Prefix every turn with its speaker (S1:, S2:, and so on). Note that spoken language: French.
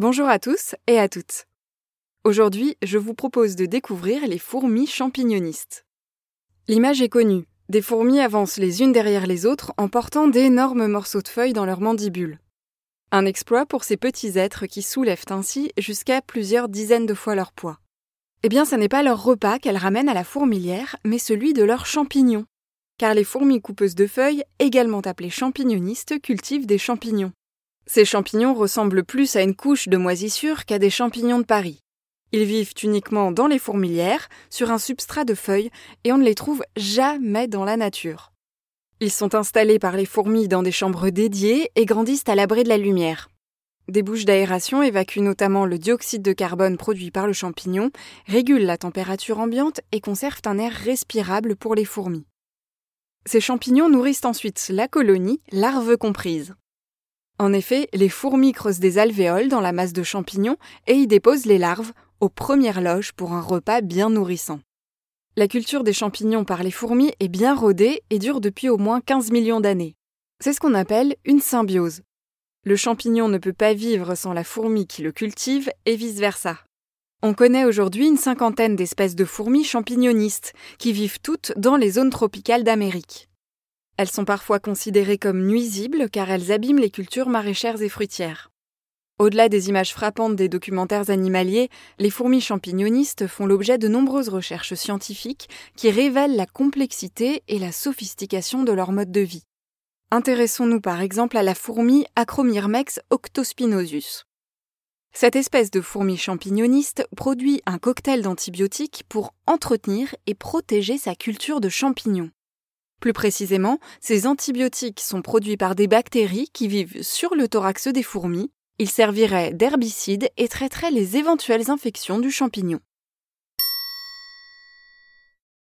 S1: Bonjour à tous et à toutes. Aujourd'hui, je vous propose de découvrir les fourmis champignonistes. L'image est connue. Des fourmis avancent les unes derrière les autres en portant d'énormes morceaux de feuilles dans leurs mandibules. Un exploit pour ces petits êtres qui soulèvent ainsi jusqu'à plusieurs dizaines de fois leur poids. Eh bien, ce n'est pas leur repas qu'elles ramènent à la fourmilière, mais celui de leurs champignons. Car les fourmis coupeuses de feuilles, également appelées champignonistes, cultivent des champignons. Ces champignons ressemblent plus à une couche de moisissure qu'à des champignons de Paris. Ils vivent uniquement dans les fourmilières, sur un substrat de feuilles, et on ne les trouve jamais dans la nature. Ils sont installés par les fourmis dans des chambres dédiées et grandissent à l'abri de la lumière. Des bouches d'aération évacuent notamment le dioxyde de carbone produit par le champignon, régulent la température ambiante et conservent un air respirable pour les fourmis. Ces champignons nourrissent ensuite la colonie, larves comprises. En effet, les fourmis creusent des alvéoles dans la masse de champignons et y déposent les larves, aux premières loges pour un repas bien nourrissant. La culture des champignons par les fourmis est bien rodée et dure depuis au moins 15 millions d'années. C'est ce qu'on appelle une symbiose. Le champignon ne peut pas vivre sans la fourmi qui le cultive et vice-versa. On connaît aujourd'hui une cinquantaine d'espèces de fourmis champignonistes qui vivent toutes dans les zones tropicales d'Amérique. Elles sont parfois considérées comme nuisibles car elles abîment les cultures maraîchères et fruitières. Au-delà des images frappantes des documentaires animaliers, les fourmis champignonistes font l'objet de nombreuses recherches scientifiques qui révèlent la complexité et la sophistication de leur mode de vie. Intéressons-nous par exemple à la fourmi Acromyrmex octospinosus. Cette espèce de fourmi champignoniste produit un cocktail d'antibiotiques pour entretenir et protéger sa culture de champignons. Plus précisément, ces antibiotiques sont produits par des bactéries qui vivent sur le thorax des fourmis. Ils serviraient d'herbicide et traiteraient les éventuelles infections du champignon.